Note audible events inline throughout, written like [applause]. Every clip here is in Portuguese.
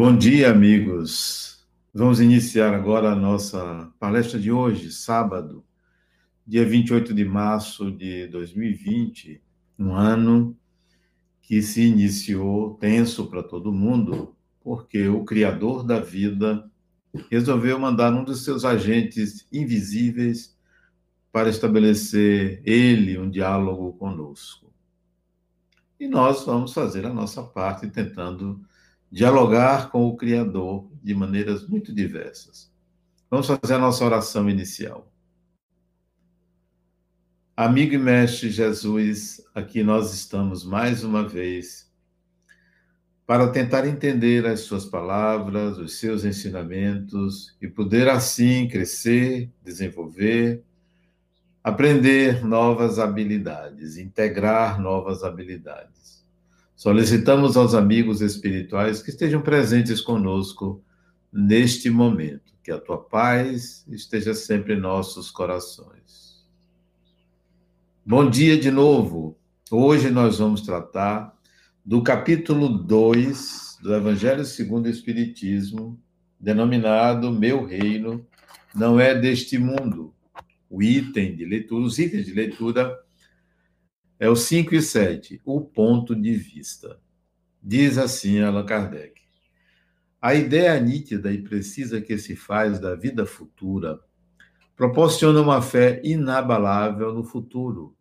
Bom dia, amigos. Vamos iniciar agora a nossa palestra de hoje, sábado, dia 28 de março de 2020, um ano que se iniciou tenso para todo mundo, porque o Criador da vida resolveu mandar um dos seus agentes invisíveis para estabelecer ele um diálogo conosco. E nós vamos fazer a nossa parte tentando dialogar com o Criador de maneiras muito diversas. Vamos fazer a nossa oração inicial. Amigo e mestre Jesus, aqui nós estamos mais uma vez para tentar entender as suas palavras, os seus ensinamentos e poder assim crescer, desenvolver, aprender novas habilidades, integrar novas habilidades. Solicitamos aos amigos espirituais que estejam presentes conosco neste momento, que a tua paz esteja sempre em nossos corações. Bom dia de novo. Hoje nós vamos tratar do capítulo 2 do Evangelho segundo o Espiritismo, denominado Meu Reino não é deste mundo. O item de leitura, os itens de leitura é o 5 e 7, o ponto de vista. Diz assim Allan Kardec. A ideia nítida e precisa que se faz da vida futura proporciona uma fé inabalável no futuro.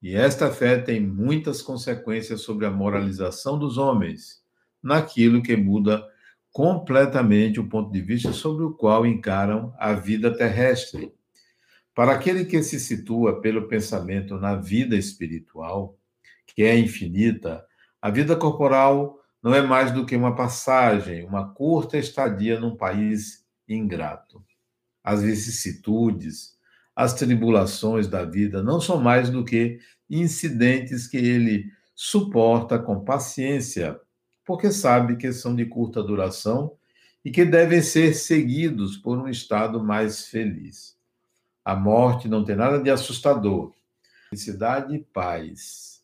E esta fé tem muitas consequências sobre a moralização dos homens, naquilo que muda completamente o ponto de vista sobre o qual encaram a vida terrestre para aquele que se situa pelo pensamento na vida espiritual, que é infinita, a vida corporal não é mais do que uma passagem, uma curta estadia num país ingrato. As vicissitudes, as tribulações da vida não são mais do que incidentes que ele suporta com paciência, porque sabe que são de curta duração e que devem ser seguidos por um estado mais feliz. A morte não tem nada de assustador. Felicidade e paz.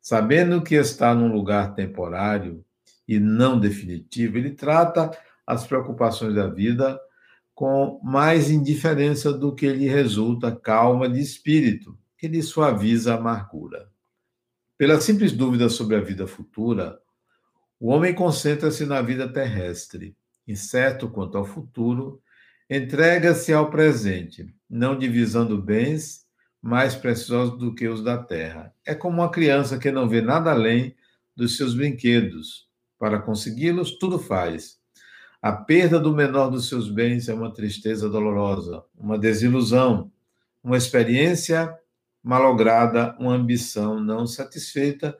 Sabendo que está num lugar temporário e não definitivo, ele trata as preocupações da vida com mais indiferença do que lhe resulta calma de espírito, que lhe suaviza a amargura. Pela simples dúvida sobre a vida futura, o homem concentra-se na vida terrestre, incerto quanto ao futuro, entrega-se ao presente, não divisando bens mais preciosos do que os da terra. É como uma criança que não vê nada além dos seus brinquedos. Para consegui-los, tudo faz. A perda do menor dos seus bens é uma tristeza dolorosa, uma desilusão, uma experiência malograda, uma ambição não satisfeita,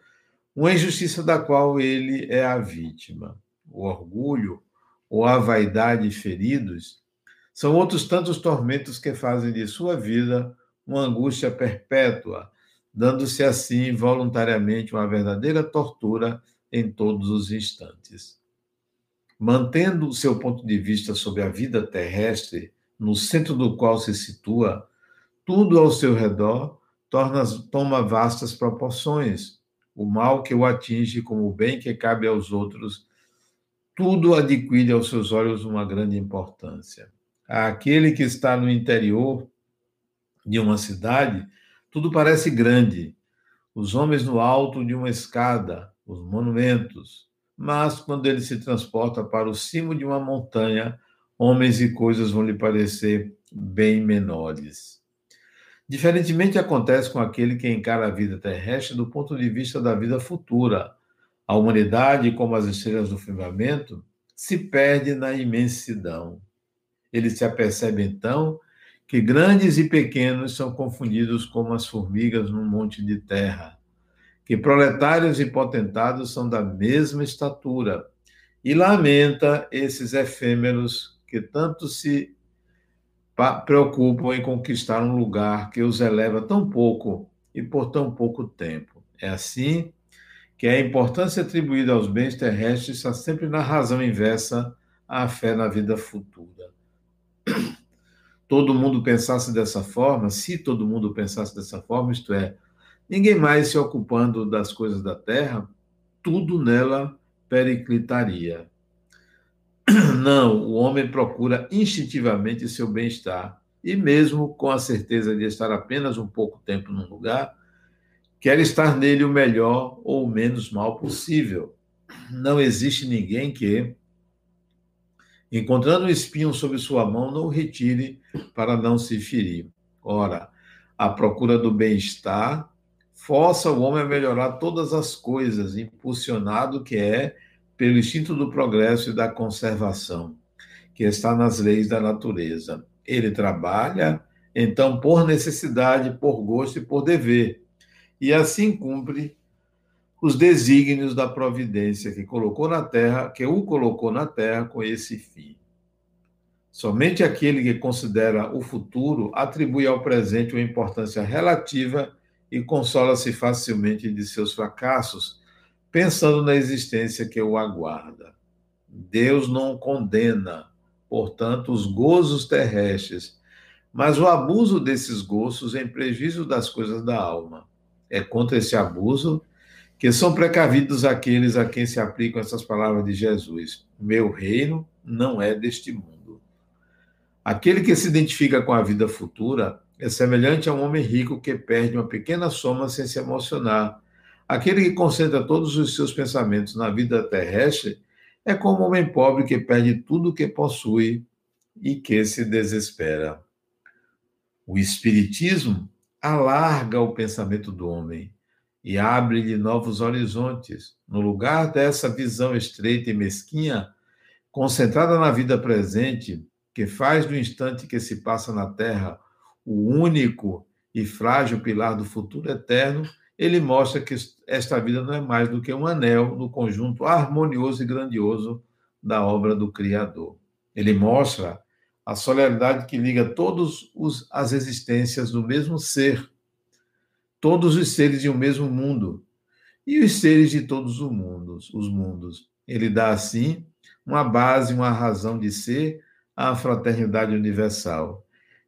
uma injustiça da qual ele é a vítima. O orgulho ou a vaidade feridos são outros tantos tormentos que fazem de sua vida uma angústia perpétua, dando-se assim voluntariamente uma verdadeira tortura em todos os instantes. Mantendo o seu ponto de vista sobre a vida terrestre, no centro do qual se situa, tudo ao seu redor torna, toma vastas proporções. O mal que o atinge, como o bem que cabe aos outros, tudo adquire aos seus olhos uma grande importância aquele que está no interior de uma cidade, tudo parece grande. Os homens no alto de uma escada, os monumentos. Mas quando ele se transporta para o cimo de uma montanha, homens e coisas vão lhe parecer bem menores. Diferentemente acontece com aquele que encara a vida terrestre do ponto de vista da vida futura. A humanidade, como as estrelas do firmamento, se perde na imensidão. Ele se apercebe então que grandes e pequenos são confundidos como as formigas num monte de terra, que proletários e potentados são da mesma estatura, e lamenta esses efêmeros que tanto se preocupam em conquistar um lugar que os eleva tão pouco e por tão pouco tempo. É assim que a importância atribuída aos bens terrestres está sempre na razão inversa à fé na vida futura [clears throat] todo mundo pensasse dessa forma, se todo mundo pensasse dessa forma, isto é, ninguém mais se ocupando das coisas da terra, tudo nela periclitaria. [clears throat] Não, o homem procura instintivamente seu bem-estar e, mesmo com a certeza de estar apenas um pouco tempo num lugar, quer estar nele o melhor ou o menos mal possível. Não existe ninguém que, encontrando um espinho sob sua mão, não o retire para não se ferir. Ora, a procura do bem-estar força o homem a melhorar todas as coisas, impulsionado que é pelo instinto do progresso e da conservação, que está nas leis da natureza. Ele trabalha, então, por necessidade, por gosto e por dever, e assim cumpre os desígnios da providência que colocou na terra, que o colocou na terra com esse fim. Somente aquele que considera o futuro atribui ao presente uma importância relativa e consola-se facilmente de seus fracassos, pensando na existência que o aguarda. Deus não condena, portanto, os gozos terrestres, mas o abuso desses gozos em prejuízo das coisas da alma. É contra esse abuso que são precavidos aqueles a quem se aplicam essas palavras de Jesus: Meu reino não é deste mundo. Aquele que se identifica com a vida futura é semelhante a um homem rico que perde uma pequena soma sem se emocionar Aquele que concentra todos os seus pensamentos na vida terrestre é como um homem pobre que perde tudo o que possui e que se desespera. O Espiritismo alarga o pensamento do homem e abre-lhe novos horizontes. No lugar dessa visão estreita e mesquinha, concentrada na vida presente, que faz do instante que se passa na Terra o único e frágil pilar do futuro eterno, ele mostra que esta vida não é mais do que um anel no conjunto harmonioso e grandioso da obra do Criador. Ele mostra a solidariedade que liga todas as existências do mesmo ser, todos os seres de um mesmo mundo e os seres de todos os mundos, os mundos. Ele dá assim uma base, uma razão de ser à fraternidade universal.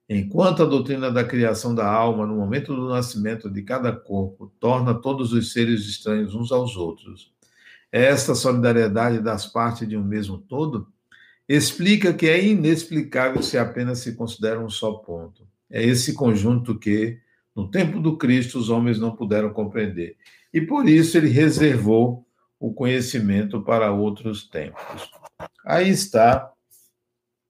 Enquanto a doutrina da criação da alma, no momento do nascimento de cada corpo, torna todos os seres estranhos uns aos outros, esta solidariedade das partes de um mesmo todo explica que é inexplicável se apenas se considera um só ponto. É esse conjunto que, no tempo do Cristo, os homens não puderam compreender. E por isso ele reservou o conhecimento para outros tempos. Aí está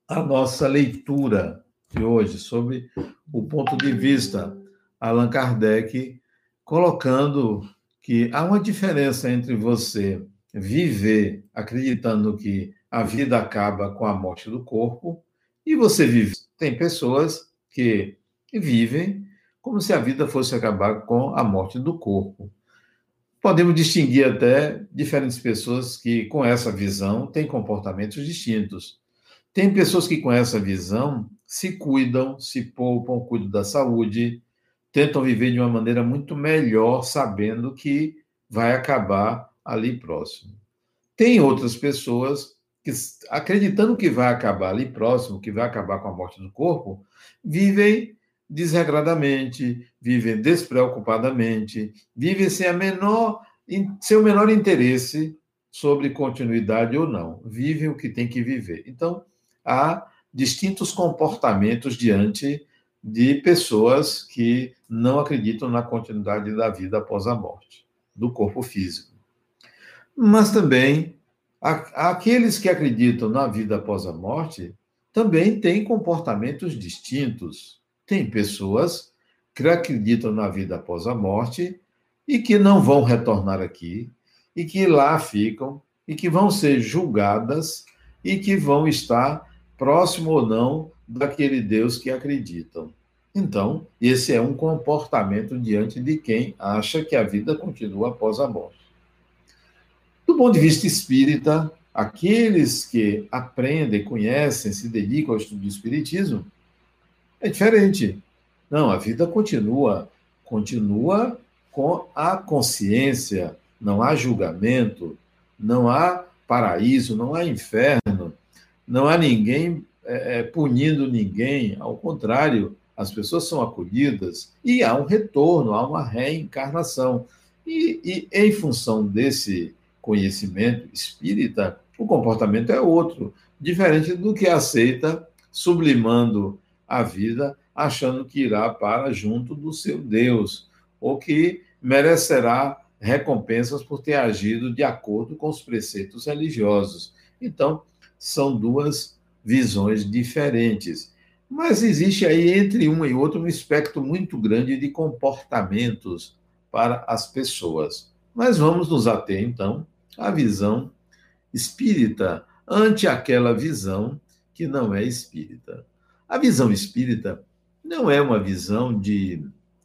a nossa leitura de hoje, sobre o ponto de vista Allan Kardec, colocando que há uma diferença entre você viver acreditando que a vida acaba com a morte do corpo e você vive. Tem pessoas que vivem como se a vida fosse acabar com a morte do corpo. Podemos distinguir até diferentes pessoas que, com essa visão, têm comportamentos distintos. Tem pessoas que, com essa visão, se cuidam, se poupam, cuidam da saúde, tentam viver de uma maneira muito melhor, sabendo que vai acabar ali próximo. Tem outras pessoas que, acreditando que vai acabar ali próximo, que vai acabar com a morte do corpo, vivem desregradamente, vivem despreocupadamente, vivem sem a menor, sem o menor interesse sobre continuidade ou não. Vivem o que tem que viver. Então, há distintos comportamentos diante de pessoas que não acreditam na continuidade da vida após a morte, do corpo físico. Mas também aqueles que acreditam na vida após a morte também têm comportamentos distintos. Tem pessoas que acreditam na vida após a morte e que não vão retornar aqui e que lá ficam e que vão ser julgadas e que vão estar próximo ou não daquele Deus que acreditam. Então, esse é um comportamento diante de quem acha que a vida continua após a morte. Do ponto de vista espírita, aqueles que aprendem, conhecem, se dedicam ao estudo do espiritismo, é diferente. Não, a vida continua, continua com a consciência, não há julgamento, não há paraíso, não há inferno, não há ninguém é, é, punindo ninguém, ao contrário, as pessoas são acolhidas e há um retorno, há uma reencarnação. E, e em função desse conhecimento espírita, o comportamento é outro. diferente do que aceita sublimando a vida, achando que irá para junto do seu Deus, ou que merecerá recompensas por ter agido de acordo com os preceitos religiosos. Então, são duas visões diferentes. Mas existe aí entre uma e outra um espectro muito grande de comportamentos para as pessoas. Mas vamos nos ater, então, à visão espírita, ante aquela visão que não é espírita. A visão espírita não é uma visão de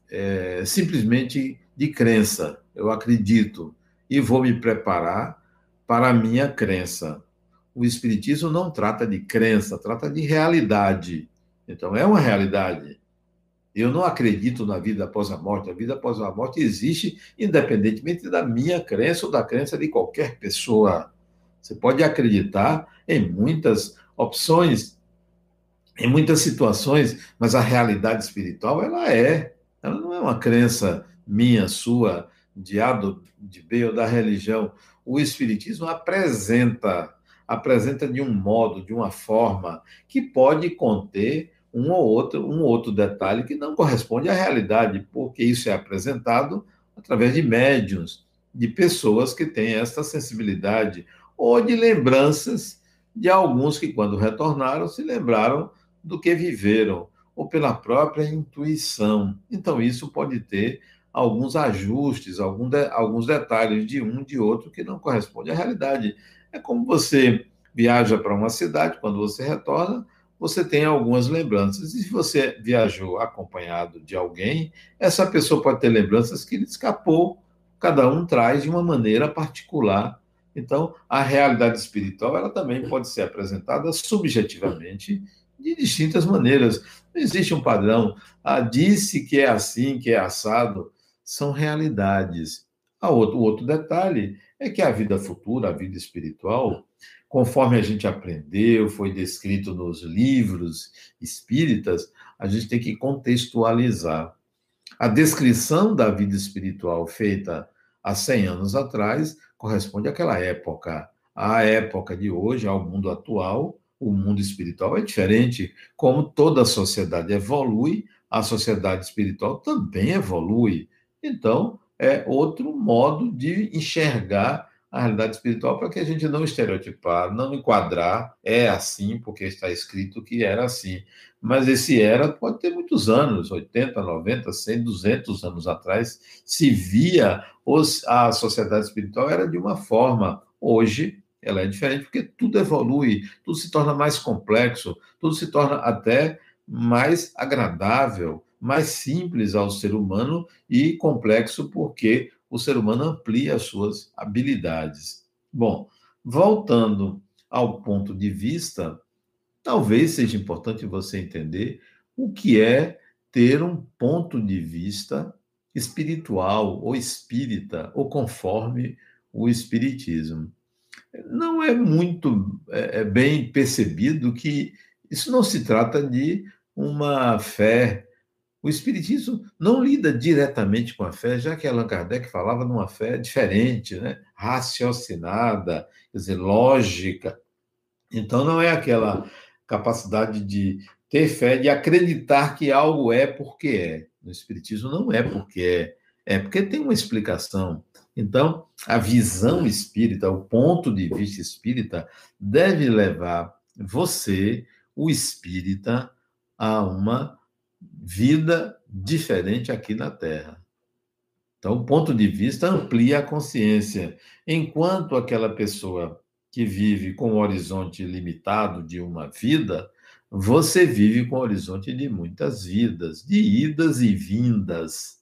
é, simplesmente de crença. Eu acredito e vou me preparar para a minha crença. O Espiritismo não trata de crença, trata de realidade. Então, é uma realidade. Eu não acredito na vida após a morte. A vida após a morte existe independentemente da minha crença ou da crença de qualquer pessoa. Você pode acreditar em muitas opções, em muitas situações, mas a realidade espiritual, ela é. Ela não é uma crença minha, sua, de A, de B ou da religião. O Espiritismo apresenta, apresenta de um modo, de uma forma, que pode conter um ou outro, um outro detalhe que não corresponde à realidade, porque isso é apresentado através de médiums, de pessoas que têm esta sensibilidade, ou de lembranças de alguns que, quando retornaram, se lembraram do que viveram, ou pela própria intuição. Então, isso pode ter alguns ajustes, algum de, alguns detalhes de um de outro que não correspondem à realidade. É como você viaja para uma cidade, quando você retorna, você tem algumas lembranças. E se você viajou acompanhado de alguém, essa pessoa pode ter lembranças que lhe escapou. Cada um traz de uma maneira particular. Então, a realidade espiritual ela também pode ser apresentada subjetivamente de distintas maneiras. Não existe um padrão. Ah, disse que é assim, que é assado. São realidades. A outro, o outro detalhe é que a vida futura, a vida espiritual, conforme a gente aprendeu, foi descrito nos livros espíritas, a gente tem que contextualizar. A descrição da vida espiritual feita há 100 anos atrás corresponde àquela época. A época de hoje, ao mundo atual, o mundo espiritual é diferente. Como toda a sociedade evolui, a sociedade espiritual também evolui. Então, é outro modo de enxergar a realidade espiritual para que a gente não estereotipar, não enquadrar, é assim porque está escrito que era assim. Mas esse era pode ter muitos anos, 80, 90, 100, 200 anos atrás, se via os, a sociedade espiritual era de uma forma. Hoje, ela é diferente porque tudo evolui, tudo se torna mais complexo, tudo se torna até mais agradável, mais simples ao ser humano e complexo porque o ser humano amplia as suas habilidades. Bom, voltando ao ponto de vista, talvez seja importante você entender o que é ter um ponto de vista espiritual ou espírita, ou conforme o espiritismo. Não é muito é, é bem percebido que isso não se trata de uma fé o Espiritismo não lida diretamente com a fé, já que Allan Kardec falava numa fé diferente, né? raciocinada, quer dizer, lógica. Então, não é aquela capacidade de ter fé, de acreditar que algo é porque é. No Espiritismo não é porque é, é porque tem uma explicação. Então, a visão espírita, o ponto de vista espírita, deve levar você, o espírita, a uma vida diferente aqui na Terra. Então, o ponto de vista amplia a consciência. Enquanto aquela pessoa que vive com o horizonte limitado de uma vida, você vive com o horizonte de muitas vidas, de idas e vindas.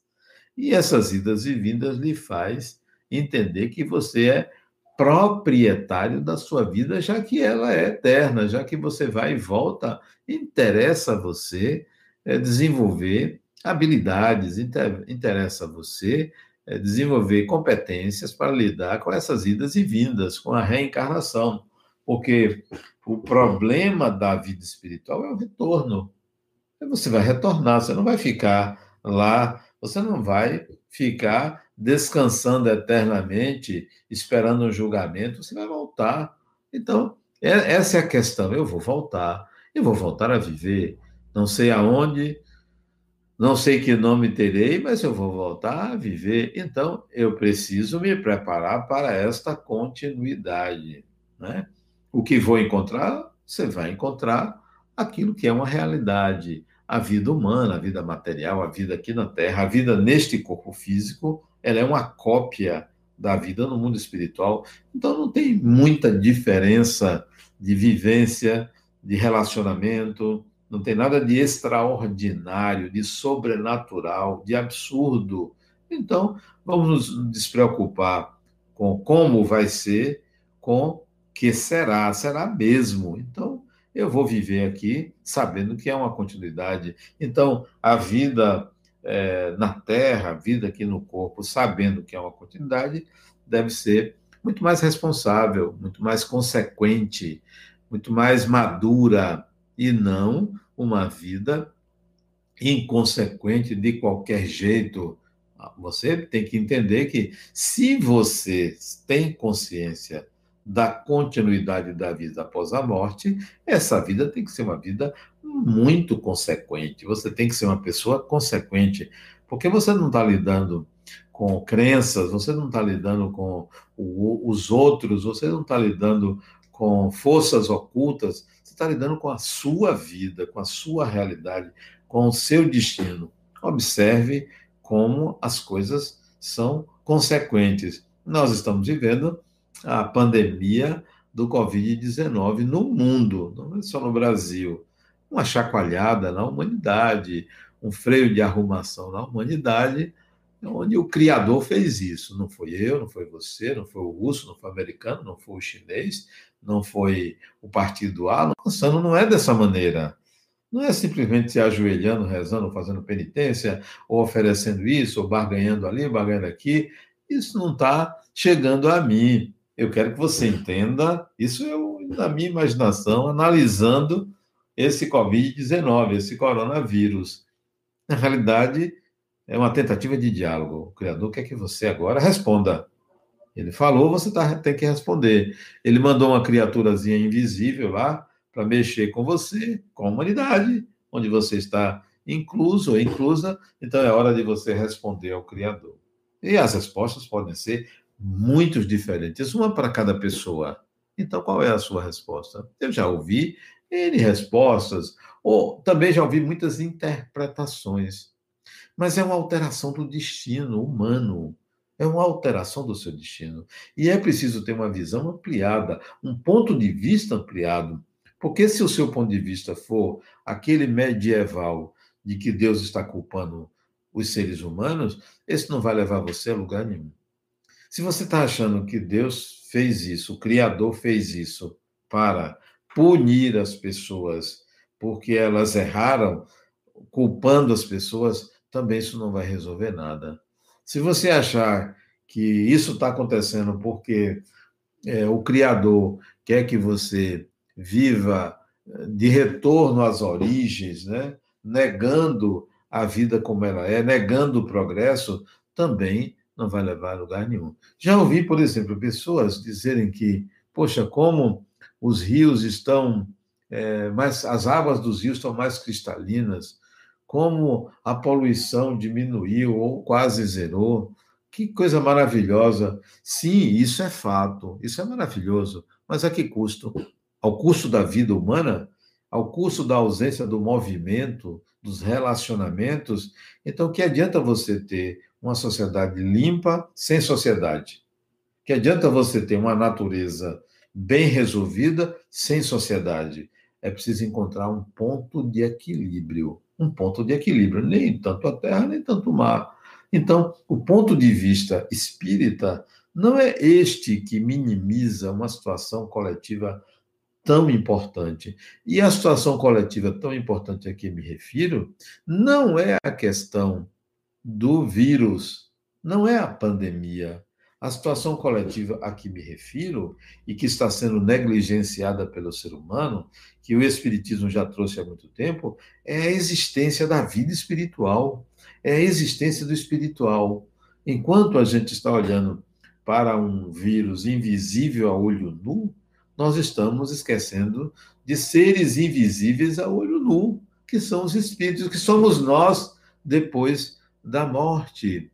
E essas idas e vindas lhe faz entender que você é proprietário da sua vida, já que ela é eterna, já que você vai e volta, interessa a você é, desenvolver habilidades, inter, interessa a você é, desenvolver competências para lidar com essas idas e vindas, com a reencarnação. Porque o problema da vida espiritual é o retorno. Você vai retornar, você não vai ficar lá, você não vai ficar descansando eternamente, esperando um julgamento, você vai voltar. Então, É, essa é a questão. Eu vou voltar, eu vou voltar a viver. Não sei aonde, não sei que nome terei, mas eu vou voltar a viver. Então, eu preciso me preparar para esta continuidade. Né? O que vou encontrar? Você vai encontrar aquilo que é uma realidade. A vida humana, a vida material, a vida aqui na Terra, a vida neste corpo físico, ela é uma cópia da vida no mundo espiritual. Então, não tem muita diferença de vivência, de relacionamento, não tem nada de extraordinário, de sobrenatural, de absurdo. Então, vamos nos despreocupar com como vai ser, com que será, será mesmo. Então, eu vou viver aqui sabendo que é uma continuidade. Então, a vida é, na Terra, a vida aqui no corpo, sabendo que é uma continuidade, deve ser muito mais responsável, muito mais consequente, muito mais madura, e não uma vida inconsequente de qualquer jeito. Você tem que entender que, se você tem consciência da continuidade da vida após a morte, essa vida tem que ser uma vida muito consequente. Você tem que ser uma pessoa consequente, porque você não está lidando com crenças, você não está lidando com o, os outros, você não está lidando com forças ocultas, você está lidando com a sua vida, com a sua realidade, com o seu destino. Observe como as coisas são consequentes. Nós estamos vivendo a pandemia do Covid-19 no mundo, não é só no Brasil. Uma chacoalhada na humanidade, um freio de arrumação na humanidade, onde o Criador fez isso. Não foi eu, não foi você, não foi o russo, não foi o americano, não foi o chinês, não foi o partido A, lançando não é dessa maneira. Não é simplesmente se ajoelhando, rezando, fazendo penitência, ou oferecendo isso, ou barganhando ali, barganhando aqui. Isso não está chegando a mim. Eu quero que você entenda, isso eu, na minha imaginação, analisando esse Covid-19, esse coronavírus. Na realidade, é uma tentativa de diálogo. O Criador quer que você agora responda. Ele falou, você tá, tem que responder. Ele mandou uma criaturazinha invisível lá para mexer com você, com a humanidade, onde você está incluso ou inclusa, então é hora de você responder ao Criador. E as respostas podem ser muito diferentes, uma para cada pessoa. Então, qual é a sua resposta? Eu já ouvi N respostas, ou também já ouvi muitas interpretações, mas é uma alteração do destino humano. É uma alteração do seu destino. E é preciso ter uma visão ampliada, um ponto de vista ampliado. Porque se o seu ponto de vista for aquele medieval de que Deus está culpando os seres humanos, esse não vai levar você a lugar nenhum. Se você está achando que Deus fez isso, o Criador fez isso para punir as pessoas porque elas erraram, culpando as pessoas, também isso não vai resolver nada. Se você achar que isso está acontecendo porque é, o Criador quer que você viva é, de retorno às origens, né? negando a vida como ela é, negando o progresso, também não vai levar a lugar nenhum. Já ouvi, por exemplo, pessoas dizerem que, poxa, como os rios estão é, mais, as águas dos rios estão mais cristalinas, como a poluição diminuiu ou quase zerou. Que coisa maravilhosa. Sim, isso é fato, isso é maravilhoso, mas a que custo? Ao custo da vida humana? Ao custo da ausência do movimento, dos relacionamentos? Então, que adianta você ter uma sociedade limpa sem sociedade? Que adianta você ter uma natureza bem resolvida sem sociedade? É preciso encontrar um ponto de equilíbrio um ponto de equilíbrio, nem tanto a terra, nem tanto o mar. Então, o ponto de vista espírita não é este que minimiza uma situação coletiva tão importante. E a situação coletiva tão importante a que me refiro não é a questão do vírus, não é a pandemia, a situação coletiva a que me refiro e que está sendo negligenciada pelo ser humano, que o Espiritismo já trouxe há muito tempo, é a existência da vida espiritual, é a existência do espiritual. Enquanto a gente está olhando para um vírus invisível a olho nu, nós estamos esquecendo de seres invisíveis a olho nu, que são os espíritos, que somos nós depois da morte.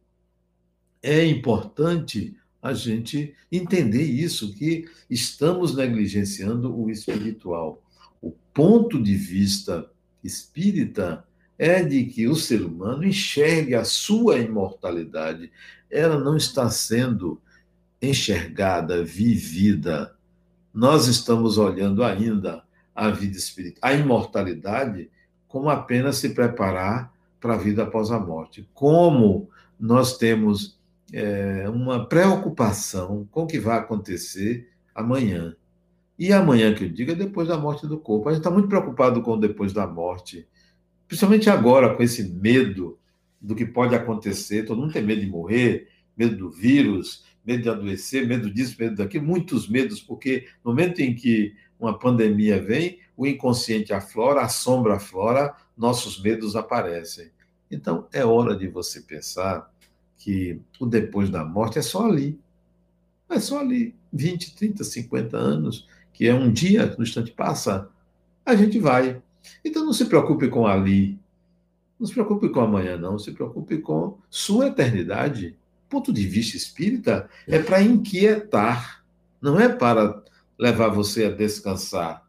É importante a gente entender isso, que estamos negligenciando o espiritual. O ponto de vista espírita é de que o ser humano enxergue a sua imortalidade. Ela não está sendo enxergada, vivida. Nós estamos olhando ainda a vida espiritual, a imortalidade, como apenas se preparar para a vida após a morte. Como nós temos é, uma preocupação com o que vai acontecer amanhã. E amanhã, que eu digo, é depois da morte do corpo. A gente está muito preocupado com depois da morte, principalmente agora, com esse medo do que pode acontecer. Todo mundo tem medo de morrer, medo do vírus, medo de adoecer, medo disso, medo daquilo, muitos medos, porque no momento em que uma pandemia vem, o inconsciente aflora, a sombra aflora, nossos medos aparecem. Então, é hora de você pensar que o depois da morte é só ali. É só ali. 20, 30, 50 anos, que é um dia, no instante passa, a gente vai. Então não se preocupe com ali. Não se preocupe com amanhã, não. Se preocupe com sua eternidade. Ponto de vista espírita é para inquietar, não é para levar você a descansar.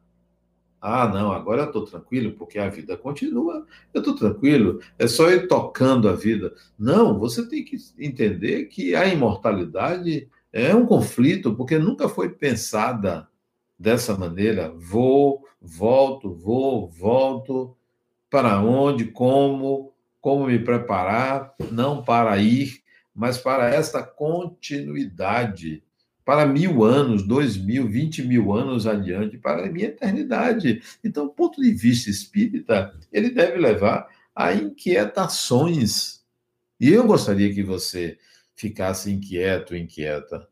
Ah, não, agora eu estou tranquilo porque a vida continua. Eu estou tranquilo, é só ir tocando a vida. Não, você tem que entender que a imortalidade é um conflito, porque nunca foi pensada dessa maneira. Vou, volto, vou, volto. Para onde, como, como me preparar, não para ir, mas para esta continuidade para mil anos, dois mil, vinte mil anos adiante, para a minha eternidade. Então, o ponto de vista espírita, ele deve levar a inquietações. E eu gostaria que você ficasse inquieto, inquieta.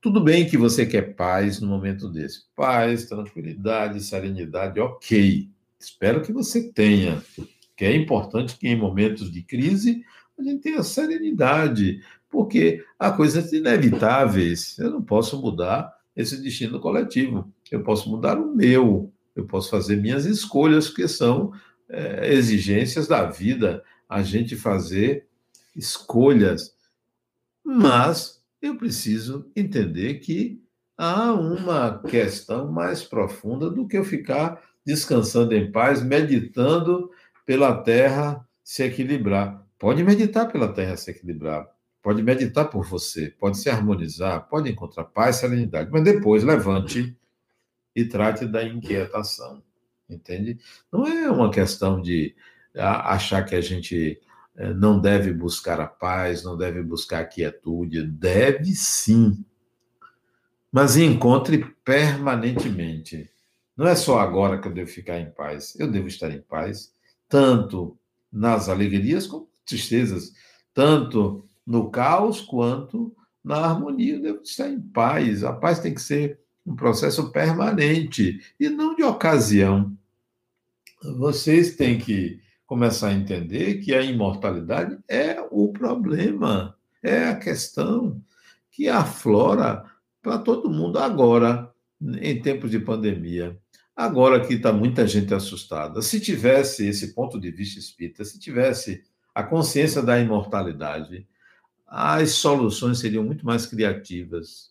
Tudo bem que você quer paz no momento desse. Paz, tranquilidade, serenidade, ok. Espero que você tenha. Que é importante que em momentos de crise a gente tenha serenidade, porque há coisas inevitáveis. Eu não posso mudar esse destino coletivo. Eu posso mudar o meu. Eu posso fazer minhas escolhas, que são é, exigências da vida, a gente fazer escolhas. Mas eu preciso entender que há uma questão mais profunda do que eu ficar descansando em paz, meditando pela terra se equilibrar. Pode meditar pela terra se equilibrar, pode meditar por você, pode se harmonizar, pode encontrar paz, serenidade, mas depois levante e trate da inquietação, entende? Não é uma questão de achar que a gente eh, não deve buscar a paz, não deve buscar a quietude, deve sim, mas encontre permanentemente. Não é só agora que eu devo ficar em paz, eu devo estar em paz, tanto nas alegrias como tristezas, tanto no caos quanto na harmonia. Eu devo estar em paz. A paz tem que ser um processo permanente e não de ocasião. Vocês têm que começar a entender que a imortalidade é o problema, é a questão que aflora para todo mundo agora, em tempos de pandemia. Agora que está muita gente assustada. Se tivesse esse ponto de vista espírita, se tivesse a consciência da imortalidade, as soluções seriam muito mais criativas.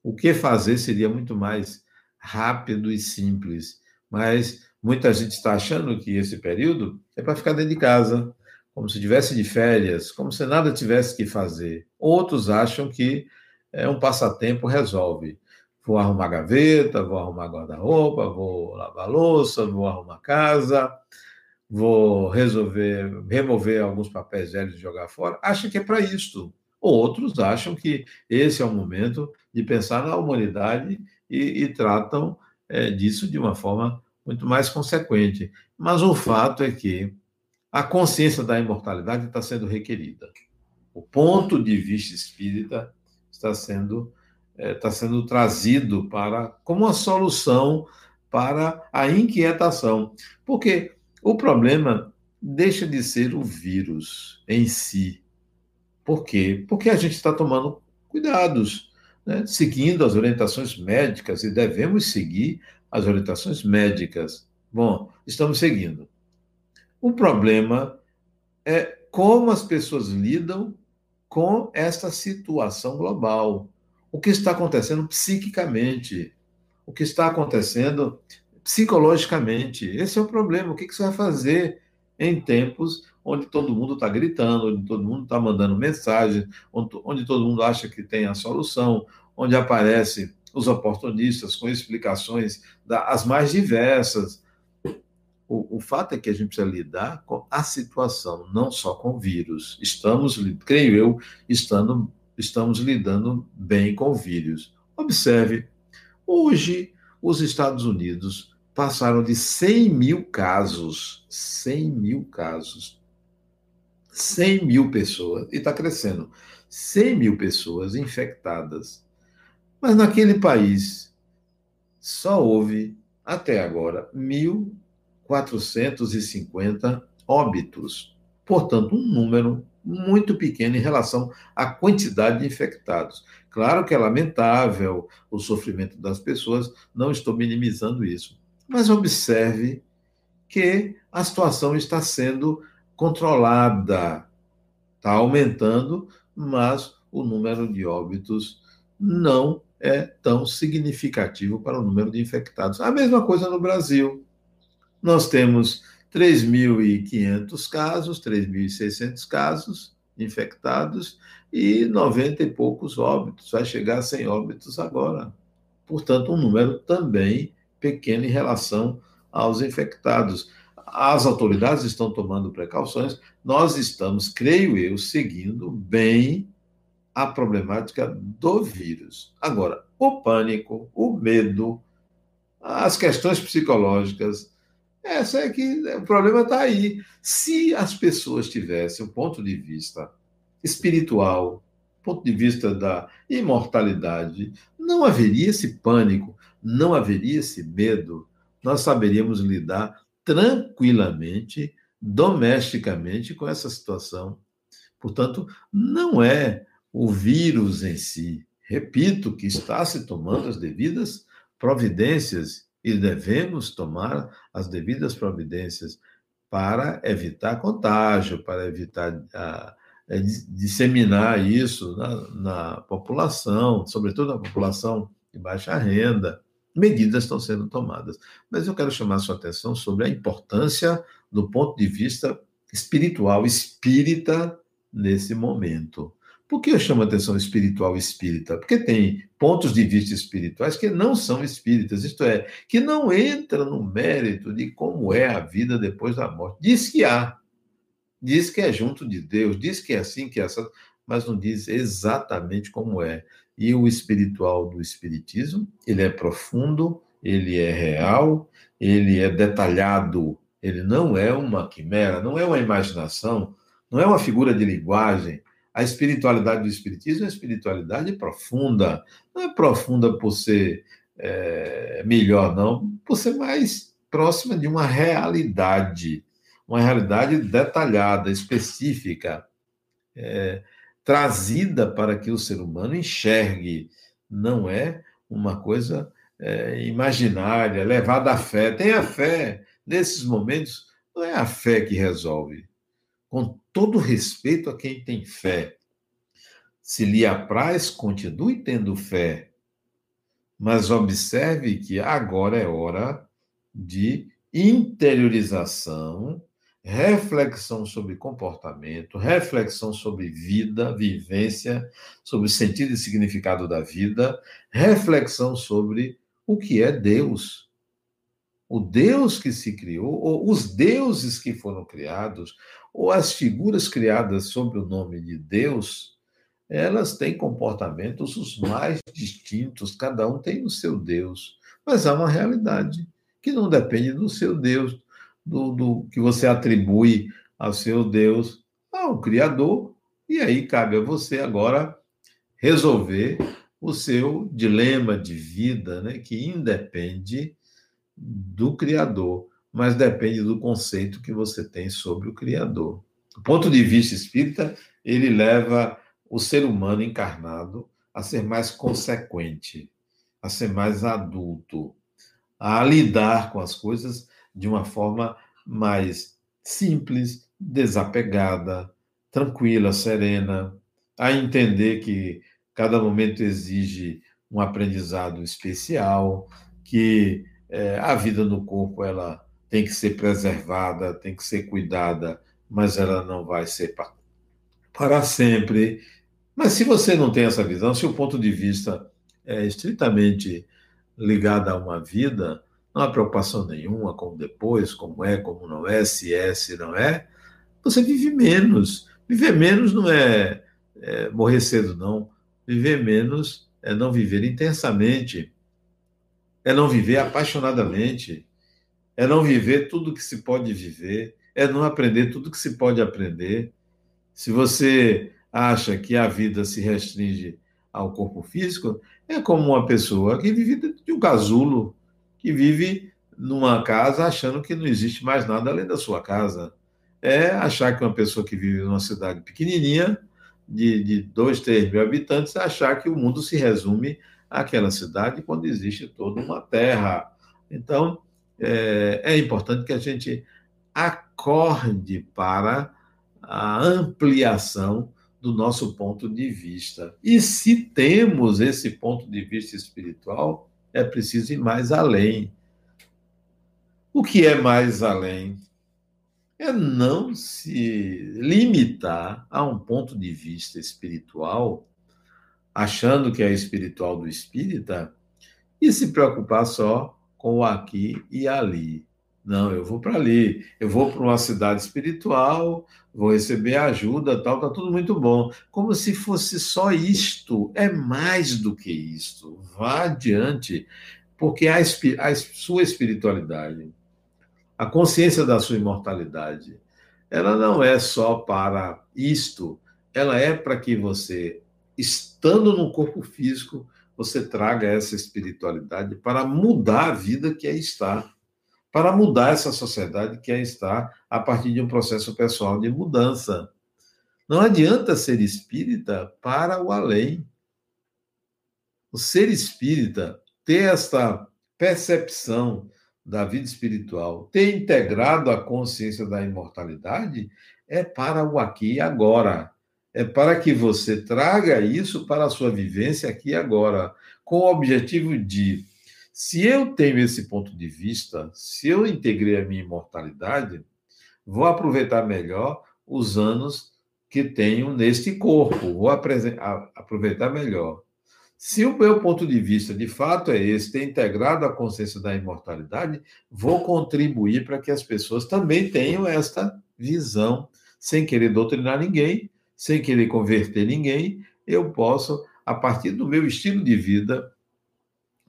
O que fazer seria muito mais rápido e simples. Mas muita gente está achando que esse período é para ficar dentro de casa, como se tivesse de férias, como se nada tivesse que fazer. Outros acham que é um passatempo resolve. Vou arrumar gaveta, vou arrumar guarda-roupa, vou lavar louça, vou arrumar casa, vou resolver, remover alguns papéis velhos e jogar fora, acham que é para isto. Outros acham que esse é o momento de pensar na humanidade e, e tratam é, disso de uma forma muito mais consequente. Mas o fato é que a consciência da imortalidade está sendo requerida. O ponto de vista espírita está sendo, é, está sendo trazido para como uma solução para a inquietação. Porque o problema deixa de ser o vírus em si. Por quê? Porque a gente está tomando cuidados. né, seguindo as orientações médicas, e devemos seguir as orientações médicas. Bom, estamos seguindo. O problema é como as pessoas lidam com esta situação global. O que está acontecendo psiquicamente, o que está acontecendo psicologicamente. Esse é o problema. O que você vai fazer em tempos onde todo mundo está gritando, onde todo mundo está mandando mensagem, onde, todo mundo acha que tem a solução, onde aparecem os oportunistas com explicações as mais diversas. O, o, fato é que a gente precisa lidar com a situação, não só com o vírus. Estamos, creio eu, estando, estamos lidando bem com o vírus. Observe, hoje os Estados Unidos passaram de 100 mil casos, 100 mil casos, 100 mil pessoas, e está crescendo, 100 mil pessoas infectadas. Mas naquele país só houve, até agora, 1.450 óbitos. Portanto, um número muito pequeno em relação à quantidade de infectados. Claro que é lamentável o sofrimento das pessoas, não estou minimizando isso. Mas observe que a situação está sendo controlada, está aumentando, mas o número de óbitos não é tão significativo para o número de infectados. A mesma coisa no Brasil. Nós temos 3.500 casos, 3.600 casos infectados e 90 e poucos óbitos. Vai chegar a 100 óbitos agora. Portanto, um número também pequeno em relação aos infectados. As autoridades estão tomando precauções, nós estamos, creio eu, seguindo bem a problemática do vírus. Agora, o pânico, o medo, as questões psicológicas, essa é que o problema está aí. Se as pessoas tivessem um ponto de vista espiritual, ponto de vista da imortalidade, não haveria esse pânico, não haveria esse medo. Nós saberíamos lidar tranquilamente, domesticamente com essa situação. Portanto, não é o vírus em si. Repito que está se tomando as devidas providências e devemos tomar as devidas providências para evitar contágio, para evitar a, a disseminar isso na, na população, sobretudo na população de baixa renda. Medidas estão sendo tomadas. Mas eu quero chamar a sua atenção sobre a importância do ponto de vista espiritual, espírita, nesse momento. Por que eu chamo a atenção espiritual espírita? Porque tem pontos de vista espirituais que não são espíritas, isto é, que não entram no mérito de como é a vida depois da morte. Diz que há, diz que é junto de Deus, diz que é assim, que é assim, mas não diz exatamente como é. E o espiritual do espiritismo, ele é profundo, ele é real, ele é detalhado, ele não é uma quimera, não é uma imaginação, não é uma figura de linguagem, a espiritualidade do Espiritismo é espiritualidade profunda. Não é profunda por ser é, melhor, não, por ser mais próxima de uma realidade, uma realidade detalhada, específica, é, trazida para que o ser humano enxergue. Não é uma coisa é, imaginária, levada à fé. Tenha fé. Nesses momentos, não é a fé que resolve com todo respeito a quem tem fé. Se lhe apraz, continue tendo fé, mas observe que agora é hora de interiorização, reflexão sobre comportamento, reflexão sobre vida, vivência, sobre sentido e significado da vida, reflexão sobre o que é Deus. O Deus que se criou, ou os deuses que foram criados, ou as figuras criadas sob o nome de Deus, elas têm comportamentos os mais distintos, cada um tem o seu Deus, mas há uma realidade que não depende do seu Deus, do, do que você atribui ao seu Deus, ao Criador, e aí cabe a você agora resolver o seu dilema de vida, né, que independe do Criador mas depende do conceito que você tem sobre o Criador. Do ponto de vista espírita, ele leva o ser humano encarnado a ser mais consequente, a ser mais adulto, a lidar com as coisas de uma forma mais simples, desapegada, tranquila, serena, a entender que cada momento exige um aprendizado especial, que é, a vida no corpo ela tem que ser preservada, tem que ser cuidada, mas ela não vai ser para sempre. Mas se você não tem essa visão, se o ponto de vista é estritamente ligado a uma vida, não há preocupação nenhuma como depois, como é, como não é, se é, se não é, você vive menos. Viver menos não é, é morrer cedo, não. Viver menos é não viver intensamente, é não viver apaixonadamente, é não viver tudo que se pode viver, é não aprender tudo que se pode aprender. Se você acha que a vida se restringe ao corpo físico, é como uma pessoa que vive de um casulo, que vive numa casa achando que não existe mais nada além da sua casa. É achar que uma pessoa que vive numa cidade pequenininha, de, de dois, três mil habitantes, é achar que o mundo se resume àquela cidade quando existe toda uma terra. Então, é, é importante que a gente acorde para a ampliação do nosso ponto de vista. E se temos esse ponto de vista espiritual, é preciso ir mais além. O que é mais além? É não se limitar a um ponto de vista espiritual, achando que é espiritual do espírita, e se preocupar só com o aqui e ali. Não, eu vou para ali, eu vou para uma cidade espiritual, vou receber ajuda, tal, tá tudo muito bom. Como se fosse só isto, é mais do que isto. Vá adiante, porque a, a sua espiritualidade, a consciência da sua imortalidade, ela não é só para isto, ela é para que você, estando no corpo físico, você traga essa espiritualidade para mudar a vida que aí está para mudar essa sociedade que aí está a partir de um processo pessoal de mudança. Não adianta ser espírita para o além. O ser espírita, ter esta percepção da vida espiritual, ter integrado a consciência da imortalidade, é para o aqui e agora. É para que você traga isso para a sua vivência aqui e agora, com o objetivo de se eu tenho esse ponto de vista, se eu integrei a minha imortalidade, vou aproveitar melhor os anos que tenho neste corpo, vou aproveitar melhor. Se o meu ponto de vista de fato é esse, ter integrado a consciência da imortalidade, vou contribuir para que as pessoas também tenham esta visão, sem querer doutrinar ninguém, sem querer converter ninguém, eu posso, a partir do meu estilo de vida,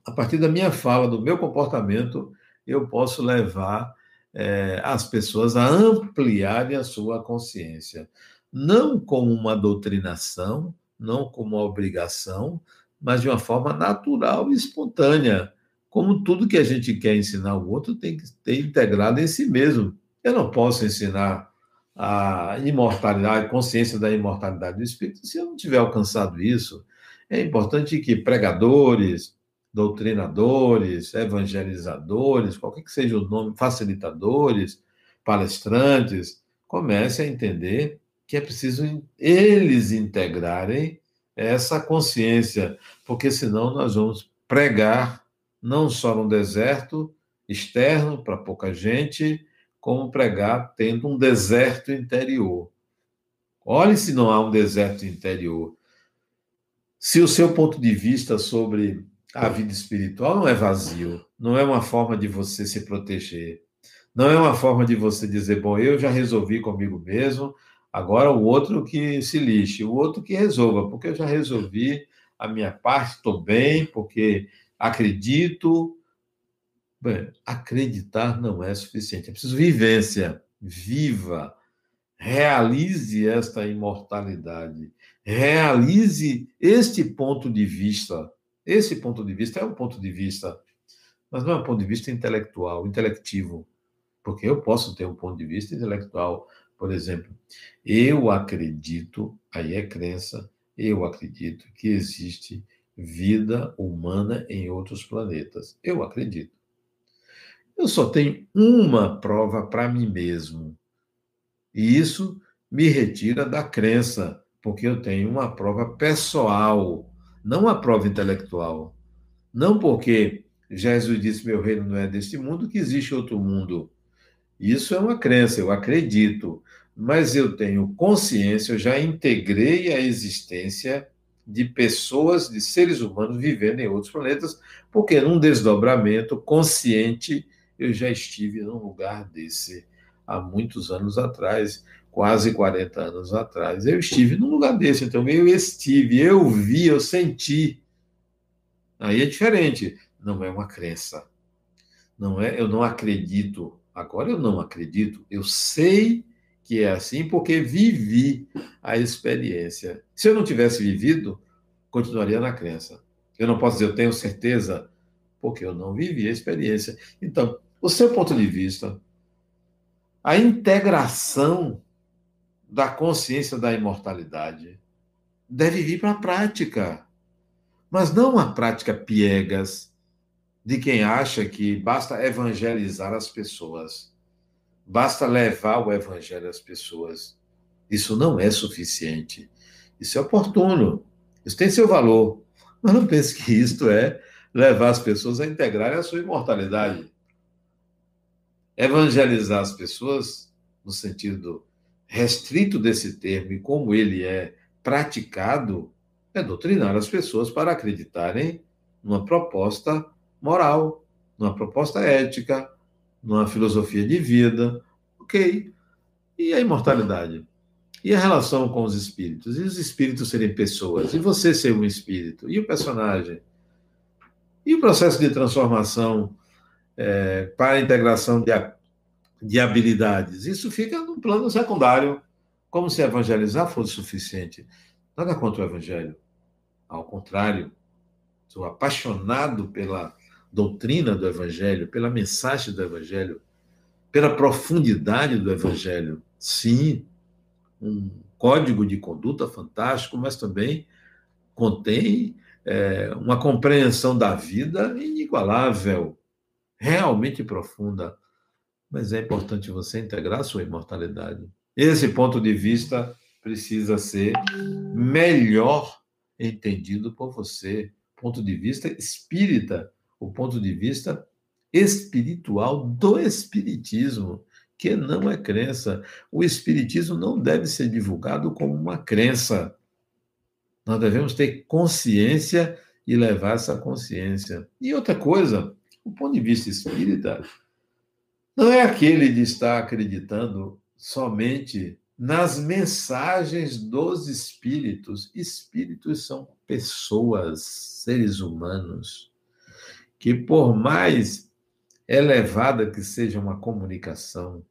a partir da minha fala, do meu comportamento, eu posso levar é, as pessoas a ampliarem a sua consciência. Não como uma doutrinação, não como uma obrigação, mas de uma forma natural e espontânea. Como tudo que a gente quer ensinar o outro tem que ter integrado em si mesmo. Eu não posso ensinar a imortalidade, a consciência da imortalidade do espírito se eu não tiver alcançado isso. É importante que pregadores, doutrinadores, evangelizadores, qualquer que seja o nome, facilitadores, palestrantes, comecem a entender que é preciso eles integrarem essa consciência, porque senão nós vamos pregar não só no deserto externo para pouca gente, como pregar tendo um deserto interior. Olhe se não há um deserto interior. Se o seu ponto de vista sobre a vida espiritual não é vazio, não é uma forma de você se proteger, não é uma forma de você dizer, bom, eu já resolvi comigo mesmo, agora o outro que se lixe, o outro que resolva, porque eu já resolvi a minha parte, estou bem, porque acredito. Bem, acreditar não é suficiente, é preciso vivência, viva, realize esta imortalidade, realize este ponto de vista esse ponto de vista é um ponto de vista, mas não é um ponto de vista intelectual, intelectivo, porque eu posso ter um ponto de vista intelectual, por exemplo, eu acredito, aí é crença, Eu acredito que existe vida humana em outros planetas. Eu acredito. Eu só tenho uma prova para mim mesmo. E isso me retira da crença, porque eu tenho uma prova pessoal, não uma prova intelectual. Não porque Jesus disse: Meu reino não é deste mundo, que existe outro mundo. Isso é uma crença, eu acredito. Mas eu tenho consciência, eu já integrei a existência de pessoas, de seres humanos vivendo em outros planetas, porque num desdobramento consciente eu já estive num lugar desse há muitos anos atrás, quase 40 anos atrás. Eu estive num lugar desse, então eu estive, eu vi, eu senti. Aí é diferente, não é uma crença. Não é, eu não acredito. Agora eu não acredito, eu sei que é assim porque vivi a experiência. Se eu não tivesse vivido, continuaria na crença. Eu não posso dizer eu tenho certeza porque eu não vivi a experiência. Então, o seu ponto de vista, a integração da consciência da imortalidade deve vir para a prática, mas não uma prática piegas de quem acha que basta evangelizar as pessoas, basta levar o evangelho às pessoas. Isso não é suficiente. Isso é oportuno, isso tem seu valor, mas não pense que isto é levar as pessoas a integrarem a sua imortalidade evangelizar as pessoas, no sentido restrito desse termo e como ele é praticado, é doutrinar as pessoas para acreditarem numa proposta moral, numa proposta ética, numa filosofia de vida. Ok. E a imortalidade? E a relação com os espíritos? E os espíritos serem pessoas? E você ser um espírito? E o personagem? E o processo de transformação é, para a integração de, de habilidades. Isso fica no plano secundário, como se evangelizar fosse suficiente. Nada contra o evangelho. Ao contrário, sou apaixonado pela doutrina do evangelho, pela mensagem do evangelho, pela profundidade do evangelho. Sim, um código de conduta fantástico, mas também contém é, uma compreensão da vida inigualável realmente profunda, mas é importante você integrar a sua imortalidade. Esse ponto de vista precisa ser melhor entendido por você. Ponto de vista espírita, o ponto de vista espiritual do espiritismo, que não é crença. O espiritismo não deve ser divulgado como uma crença. Nós devemos ter consciência e levar essa consciência. E outra coisa, o ponto de vista espírita não é aquele de estar acreditando somente nas mensagens dos espíritos. Espíritos são pessoas, seres humanos, que por mais elevada que seja uma comunicação,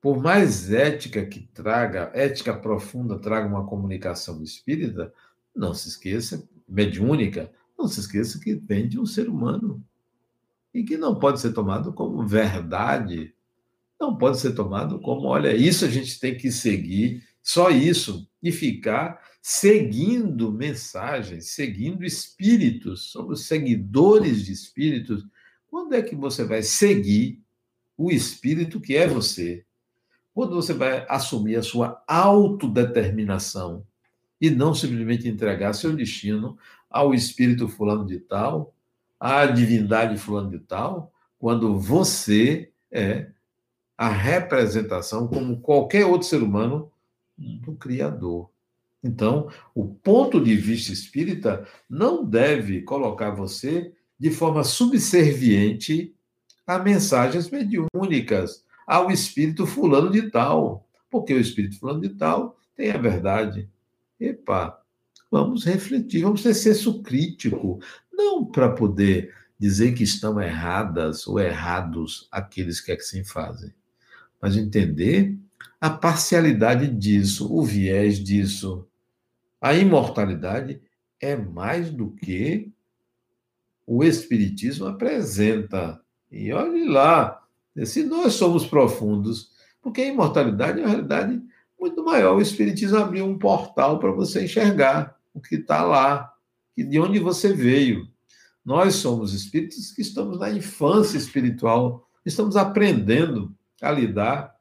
por mais ética que traga, ética profunda traga uma comunicação espírita, não se esqueça, mediúnica, não se esqueça que vem de um ser humano e que não pode ser tomado como verdade, não pode ser tomado como, olha, isso a gente tem que seguir, só isso, e ficar seguindo mensagens, seguindo espíritos, somos seguidores de espíritos. Quando é que você vai seguir o espírito que é você? Quando você vai assumir a sua autodeterminação e não simplesmente entregar seu destino ao espírito fulano de tal, a divindade fulano de tal, quando você é a representação, como qualquer outro ser humano, do Criador. Então, o ponto de vista espírita não deve colocar você de forma subserviente a mensagens mediúnicas, ao espírito fulano de tal, porque o espírito fulano de tal tem a verdade. Epa, vamos refletir, vamos ter senso crítico, não para poder dizer que estão erradas ou errados aqueles que assim fazem, mas entender a parcialidade disso, o viés disso. A imortalidade é mais do que o Espiritismo apresenta. E olhe lá, se nós somos profundos, porque a imortalidade é uma realidade muito maior. O Espiritismo abriu um portal para você enxergar o que está lá, e de onde você veio. Nós somos espíritos que estamos na infância espiritual, estamos aprendendo a lidar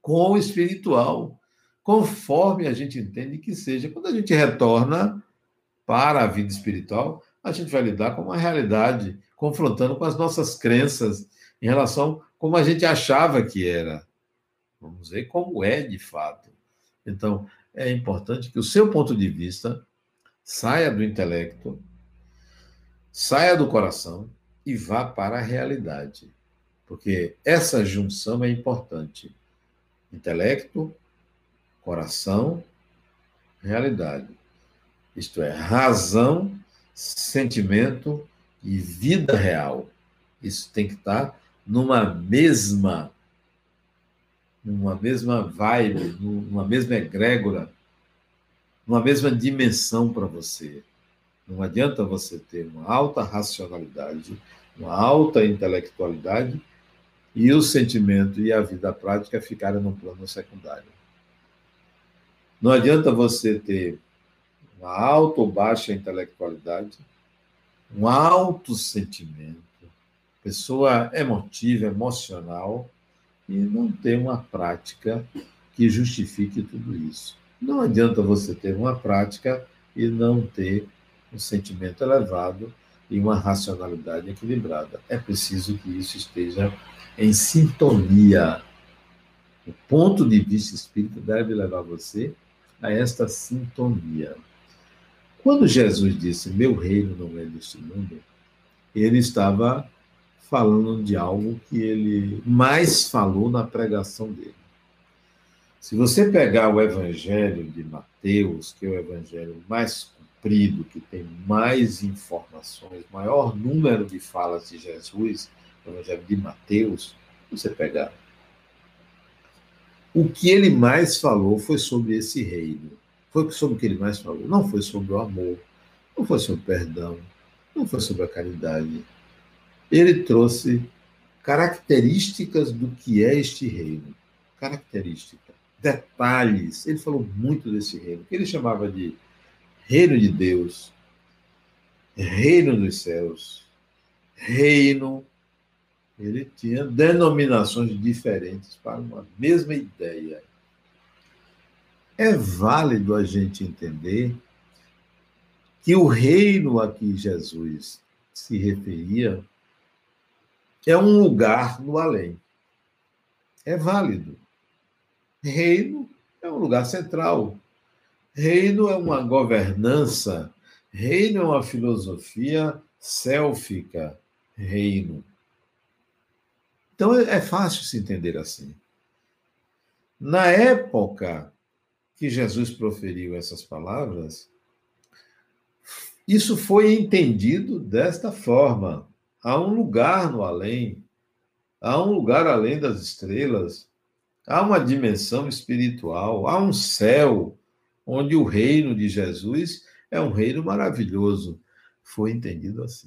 com o espiritual, conforme a gente entende que seja. Quando a gente retorna para a vida espiritual, a gente vai lidar com uma realidade, confrontando com as nossas crenças em relação como a gente achava que era. Vamos ver como é de fato. Então, é importante que o seu ponto de vista saia do intelecto, saia do coração e vá para a realidade. Porque essa junção é importante. Intelecto, coração, realidade. Isto é, razão, sentimento e vida real. Isso tem que estar numa mesma numa mesma vibe, numa mesma egrégora, numa mesma dimensão para você. Não adianta você ter uma alta racionalidade, uma alta intelectualidade e o sentimento e a vida prática ficarem no plano secundário. Não adianta você ter uma alta ou baixa intelectualidade, um alto sentimento, pessoa emotiva, emocional, e não ter uma prática que justifique tudo isso. Não adianta você ter uma prática e não ter um sentimento elevado e uma racionalidade equilibrada. É preciso que isso esteja em sintonia. O ponto de vista espírita deve levar você a esta sintonia. Quando Jesus disse: Meu reino não é deste mundo, ele estava falando de algo que ele mais falou na pregação dele. Se você pegar o Evangelho de Mateus, que é o evangelho mais comprido, que tem mais informações, maior número de falas de Jesus, o Evangelho de Mateus, você pegar. O que ele mais falou foi sobre esse reino. Foi sobre o que ele mais falou. Não foi sobre o amor, não foi sobre o perdão, não foi sobre a caridade, ele trouxe características do que é este reino. Característica, detalhes. Ele falou muito desse reino, que ele chamava de reino de Deus, reino dos céus, reino. Ele tinha denominações diferentes para uma mesma ideia. É válido a gente entender que o reino a que Jesus se referia é um lugar no além. É válido. Reino é um lugar central. Reino é uma governança. Reino é uma filosofia célfica. Reino. Então é fácil se entender assim. Na época que Jesus proferiu essas palavras, isso foi entendido desta forma. Há um lugar no além, há um lugar além das estrelas, há uma dimensão espiritual, há um céu onde o reino de Jesus é um reino maravilhoso. Foi entendido assim.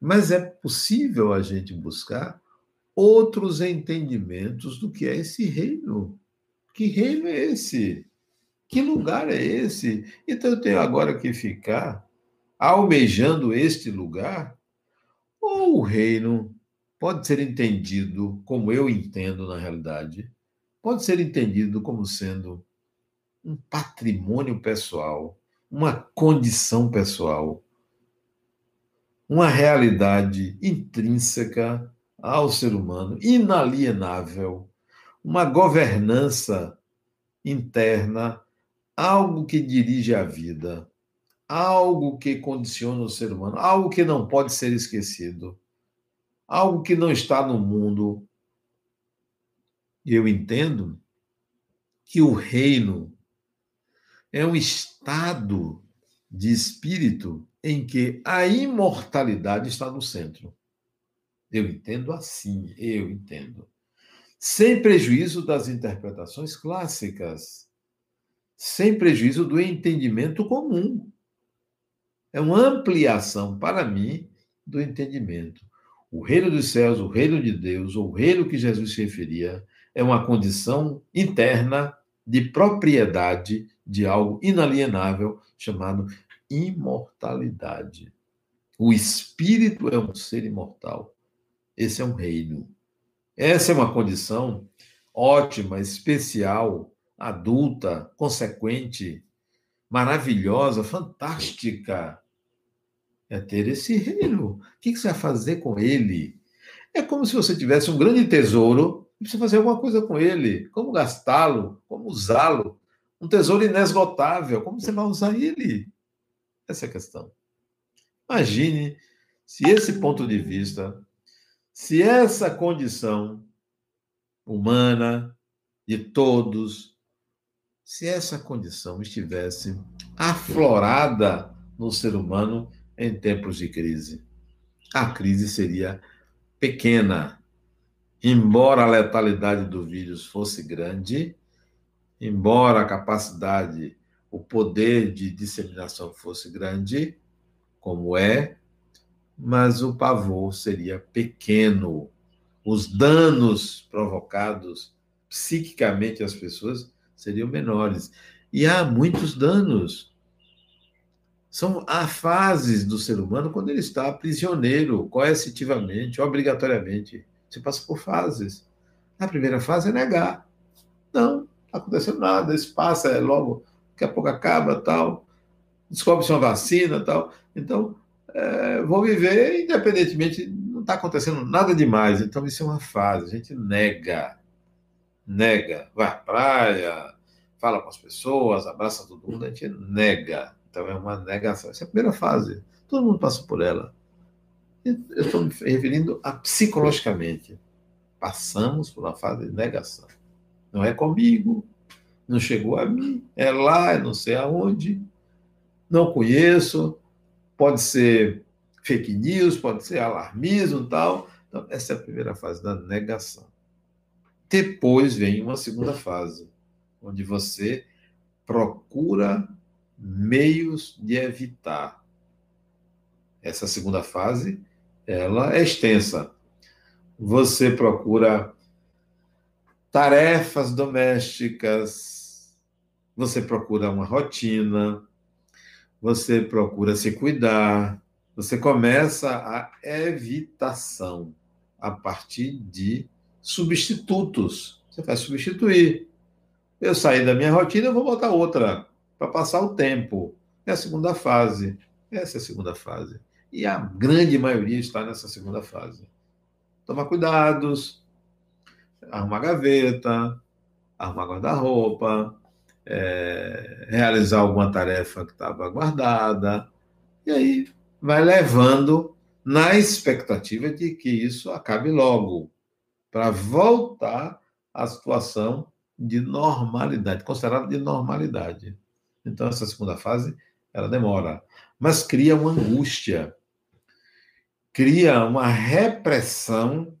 Mas é possível a gente buscar outros entendimentos do que é esse reino. Que reino é esse? Que lugar é esse? Então eu tenho agora que ficar almejando este lugar ou o reino pode ser entendido como eu entendo na realidade, pode ser entendido como sendo um patrimônio pessoal, uma condição pessoal, uma realidade intrínseca ao ser humano, inalienável, uma governança interna, algo que dirige a vida, algo que condiciona o ser humano, algo que não pode ser esquecido, algo que não está no mundo. E eu entendo que o reino é um estado de espírito em que a imortalidade está no centro. Eu entendo assim, eu entendo. Sem prejuízo das interpretações clássicas, sem prejuízo do entendimento comum é uma ampliação para mim do entendimento. O reino dos céus, o reino de Deus, ou o reino que Jesus se referia, é uma condição interna de propriedade de algo inalienável chamado imortalidade. O espírito é um ser imortal. Esse é um reino. Essa é uma condição ótima, especial, adulta, consequente, maravilhosa, fantástica. É ter esse reino. O que você vai fazer com ele? É como se você tivesse um grande tesouro e precisa fazer alguma coisa com ele. Como gastá-lo? Como usá-lo? Um tesouro inesgotável. Como você vai usar ele? Essa é a questão. Imagine se esse ponto de vista, se essa condição humana de todos, se essa condição estivesse aflorada no ser humano em tempos de crise, a crise seria pequena. Embora a letalidade do vírus fosse grande, embora a capacidade, o poder de disseminação fosse grande, como é, mas o pavor seria pequeno. Os danos provocados psiquicamente às pessoas seriam menores. E há muitos danos. São há fases do ser humano quando ele está prisioneiro, coercitivamente, obrigatoriamente. Você passa por fases. A primeira fase é negar. Não, não está acontecendo nada, isso passa, é logo, daqui a pouco acaba, tal descobre-se uma vacina tal. Então, é, vou viver independentemente, não está acontecendo nada demais. Então, isso é uma fase, a gente nega. Nega. Vai à praia, fala com as pessoas, abraça todo mundo, a gente nega. Então, é uma negação. Essa é a primeira fase. Todo mundo passa por ela. Eu estou me referindo a psicologicamente. Passamos por uma fase de negação. Não é comigo, não chegou a mim, é lá, é não sei aonde não conheço, pode ser fake news, pode ser alarmismo tal. Então, essa é a primeira fase da negação. Depois vem uma segunda fase, onde você procura meios de evitar. Essa segunda fase, ela é extensa. Você procura tarefas domésticas, você procura uma rotina, você procura se cuidar, você começa a evitação a partir de substitutos. Você vai substituir. Eu saí da minha rotina, eu vou botar outra para passar o tempo. É a segunda fase. Essa é a segunda fase. E a grande maioria está nessa segunda fase. Tomar cuidados, arrumar gaveta, arrumar guarda-roupa, é, realizar alguma tarefa que estava guardada, e aí vai levando na expectativa de que isso acabe logo, para voltar à situação de normalidade, considerada de normalidade. Então, essa segunda fase, ela demora, mas cria uma angústia, cria uma repressão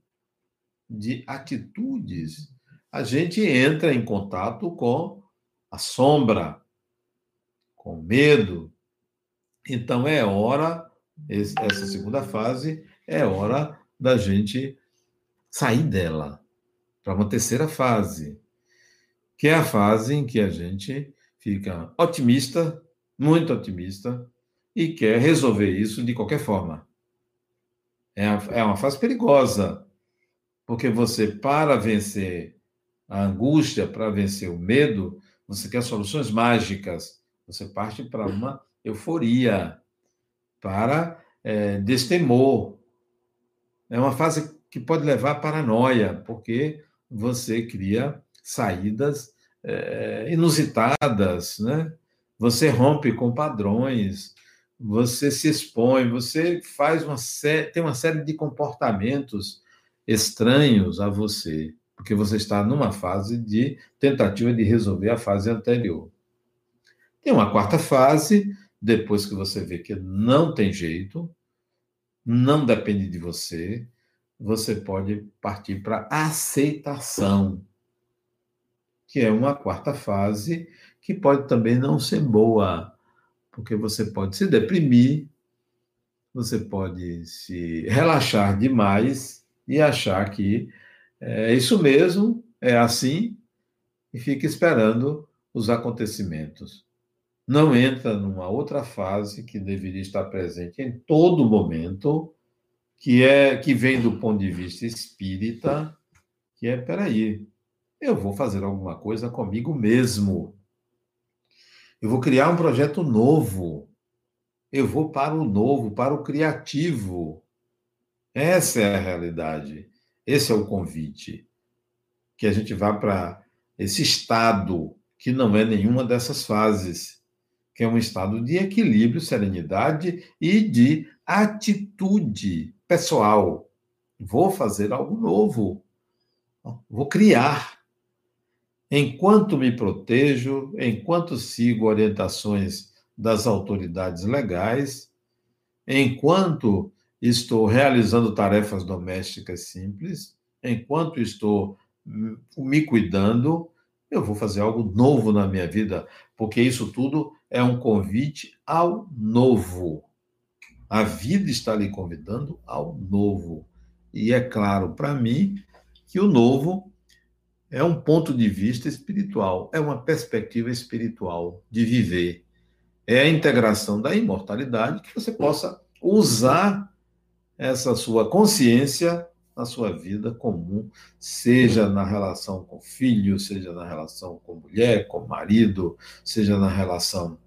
de atitudes. A gente entra em contato com a sombra, com medo. Então é hora, essa segunda fase, é hora da gente sair dela para uma terceira fase, que é a fase em que a gente fica otimista, muito otimista, e quer resolver isso de qualquer forma. É, é uma fase perigosa, porque você, para vencer a angústia, para vencer o medo, você quer soluções mágicas, você parte para uma euforia, para é, destemor. É uma fase que pode levar à paranoia, porque você cria saídas é, inusitadas, né? Você rompe com padrões, você se expõe, você faz uma série, tem uma série de comportamentos estranhos a você porque você está numa fase de tentativa de resolver a fase anterior. Tem uma quarta fase, depois que você vê que não tem jeito, não depende de você, você pode partir para aceitação, que é uma quarta fase que pode também não ser boa, porque você pode se deprimir, você pode se relaxar demais e achar que é isso mesmo, é assim e fica esperando os acontecimentos. Não entra numa outra fase que deveria estar presente em todo momento, que é que vem do ponto de vista espírita, que é, peraí, eu vou fazer alguma coisa comigo mesmo. Eu vou criar um projeto novo. Eu vou para o novo, para o criativo. Essa é a realidade. Esse é o convite. Que a gente vá para esse estado que não é nenhuma dessas fases, que é um estado de equilíbrio, serenidade e de atitude pessoal. Vou fazer algo novo. Vou criar. Enquanto me protejo, enquanto sigo orientações das autoridades legais, enquanto estou realizando tarefas domésticas simples, enquanto estou me cuidando, eu vou fazer algo novo na minha vida, porque isso tudo é um convite ao novo. A vida está lhe convidando ao novo. E é claro para mim que o novo é um ponto de vista espiritual, é uma perspectiva espiritual de viver. É a integração da imortalidade que você possa usar essa sua consciência na sua vida comum, seja na relação com filho, seja na relação com mulher, com marido, seja na relação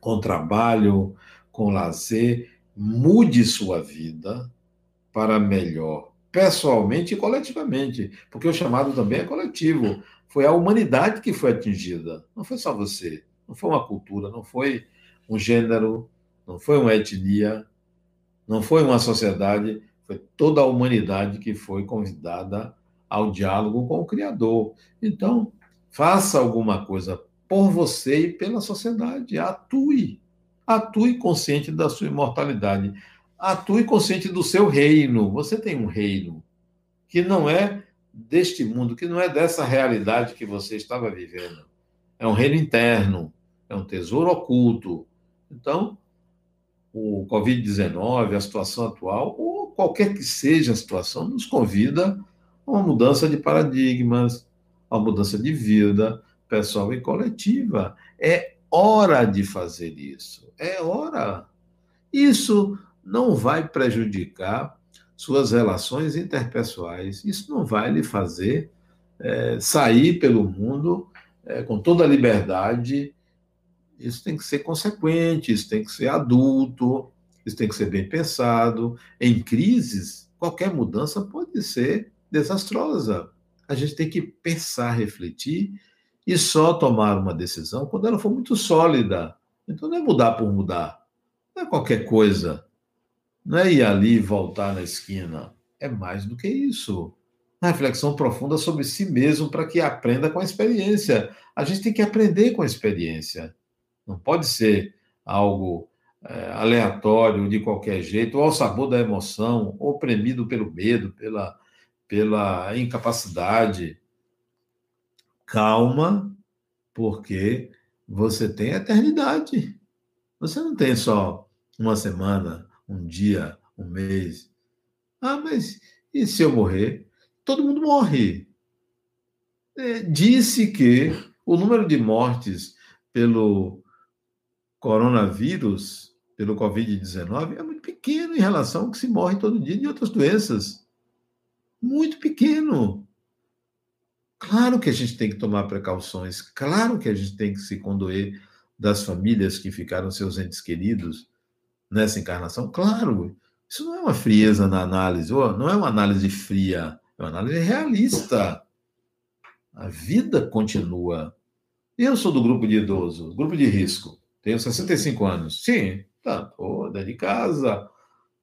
com trabalho, com lazer. Mude sua vida para melhor, pessoalmente e coletivamente, porque o chamado também é coletivo. Foi a humanidade que foi atingida, não foi só você, não foi uma cultura, não foi um gênero, não foi uma etnia, não foi uma sociedade, foi toda a humanidade que foi convidada ao diálogo com o Criador. Então, faça alguma coisa por você e pela sociedade. Atue. Atue consciente da sua imortalidade. Atue consciente do seu reino. Você tem um reino que não é deste mundo, que não é dessa realidade que você estava vivendo. É um reino interno, é um tesouro oculto. Então, o Covid-19, a situação atual, ou qualquer que seja a situação, nos convida a uma mudança de paradigmas, a uma mudança de vida pessoal e coletiva. É hora de fazer isso. É hora. Isso não vai prejudicar suas relações interpessoais. Isso não vai lhe fazer é, sair pelo mundo é, com toda a liberdade isso tem que ser consequente, isso tem que ser adulto, isso tem que ser bem pensado. Em crises, qualquer mudança pode ser desastrosa. A gente tem que pensar, refletir e só tomar uma decisão quando ela for muito sólida. Então não é mudar por mudar, não é qualquer coisa. Não é ir ali e voltar na esquina. É mais do que isso. Uma reflexão profunda sobre si mesmo para que aprenda com a experiência. A gente tem que aprender com a experiência. Não pode ser algo é, aleatório, de qualquer jeito, ou ao sabor da emoção, oprimido pelo medo, pela, pela incapacidade. Calma, porque você tem eternidade. Você não tem só uma semana, um dia, um mês. Ah, mas e se eu morrer? Todo mundo morre. É, disse que o número de mortes pelo coronavírus, pelo Covid-19, é muito pequeno em relação ao que se morre todo dia de outras doenças. Muito pequeno. Claro que a gente tem que tomar precauções, claro que a gente tem que se condoer das famílias que ficaram seus entes queridos nessa encarnação, claro. Isso não é uma frieza na análise, ou não é uma análise fria, é uma análise realista. A vida continua. Eu sou do grupo de idoso, grupo de risco. Tenho 65 anos. Sim, tá, tô dentro de casa,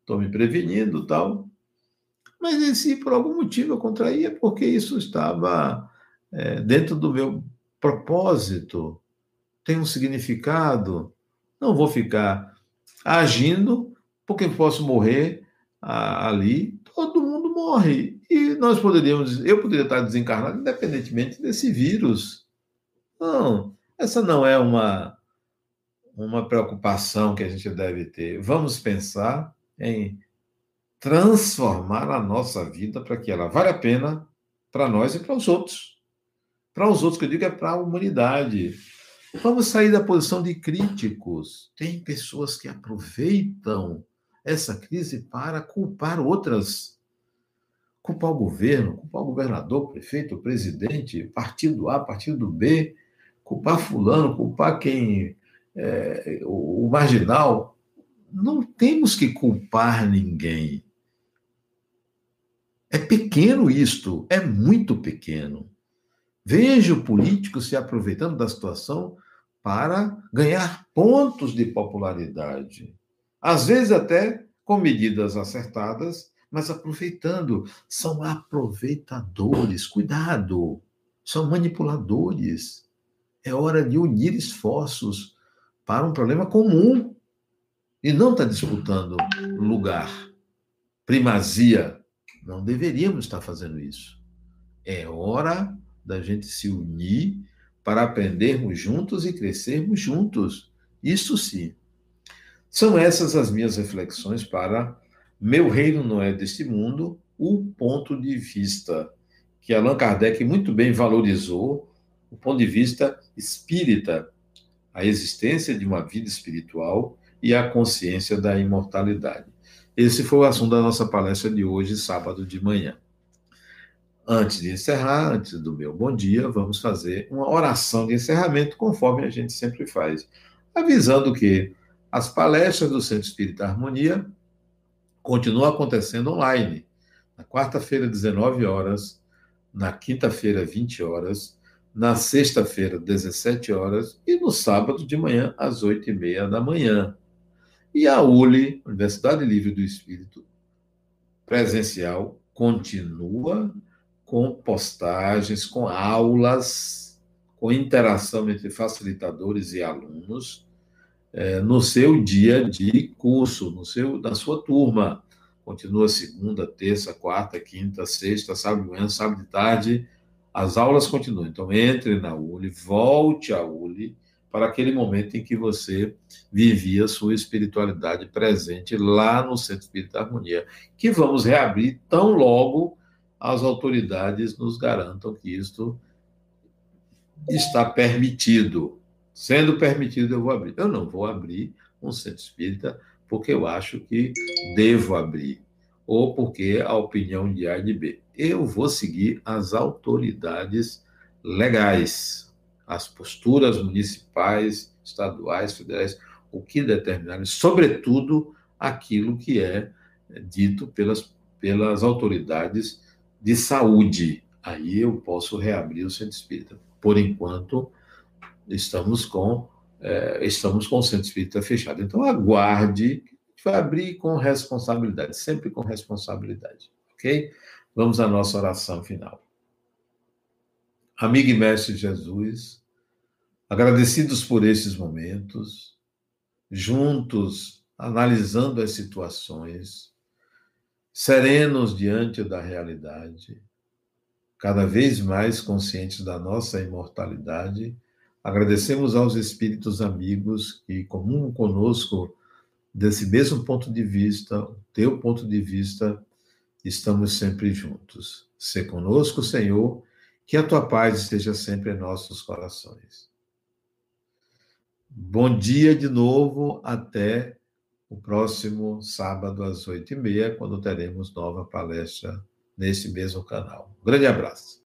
estou me prevenindo tal. Mas se por algum motivo eu contraía, porque isso estava é, dentro do meu propósito, tem um significado. Não vou ficar agindo porque posso morrer ali. Todo mundo morre. E nós poderíamos, eu poderia estar desencarnado independentemente desse vírus. Não, essa não é uma uma preocupação que a gente deve ter. Vamos pensar em transformar a nossa vida para que ela valha a pena para nós e para os outros. Para os outros, que eu digo, é para a humanidade. Vamos sair da posição de críticos. Tem pessoas que aproveitam essa crise para culpar outras. Culpar o governo, culpar o governador, o prefeito, o presidente, partido A, partido B, culpar fulano, culpar quem é, o, o marginal. Não temos que culpar ninguém. É pequeno isto, é muito pequeno. Vejo políticos se aproveitando da situação para ganhar pontos de popularidade. Às vezes até com medidas acertadas, mas aproveitando. São aproveitadores. Cuidado! São manipuladores. É hora de unir esforços para um problema comum e não estar tá disputando lugar, primazia. Não deveríamos estar fazendo isso. É hora da gente se unir para aprendermos juntos e crescermos juntos. Isso sim. São essas as minhas reflexões para Meu Reino Não É Deste Mundo, o ponto de vista que Allan Kardec muito bem valorizou, o ponto de vista espírita, a existência de uma vida espiritual e a consciência da imortalidade. Esse foi o assunto da nossa palestra de hoje, sábado de manhã. Antes de encerrar, antes do meu bom dia, vamos fazer uma oração de encerramento, conforme a gente sempre faz, avisando que as palestras do Centro Espírita Harmonia continuam acontecendo online. Na quarta-feira, 19 horas, na quinta-feira, 20 horas, na sexta-feira, 17 horas, e no sábado de manhã, às 8 e meia da manhã. E a ULI, Universidade Livre do Espírito, presencial, continua com postagens, com aulas, com interação entre facilitadores e alunos é, no seu dia de curso, no seu, na sua turma. Continua segunda, terça, quarta, quinta, sexta, sábado de manhã, sábado de tarde. As aulas continuam. Então, entre na ULI, volte à ULI para aquele momento em que você vivia sua espiritualidade presente lá no Centro Espírita Harmonia, que vamos reabrir tão logo as autoridades nos garantam que isto está permitido. Sendo permitido, eu vou abrir. Eu não vou abrir um centro espírita porque eu acho que devo abrir, ou porque a opinião de A e de B. Eu vou seguir as autoridades legais, as posturas municipais, estaduais, federais, o que determinarem, sobretudo aquilo que é dito pelas, pelas autoridades de saúde, aí eu posso reabrir o centro espírita. Por enquanto, estamos com é, estamos com o centro espírita fechado. Então, aguarde, vai abrir com responsabilidade, sempre com responsabilidade, ok? Vamos à nossa oração final. Amigo e mestre Jesus, agradecidos por esses momentos, juntos, analisando as situações, serenos diante da realidade, cada vez mais conscientes da nossa imortalidade, agradecemos aos espíritos amigos que comungam conosco desse mesmo ponto de vista, teu ponto de vista, estamos sempre juntos. Se conosco, Senhor, que a tua paz esteja sempre em nossos corações. Bom dia de novo, até o próximo sábado às oito e meia, quando teremos nova palestra nesse mesmo canal. Um grande abraço.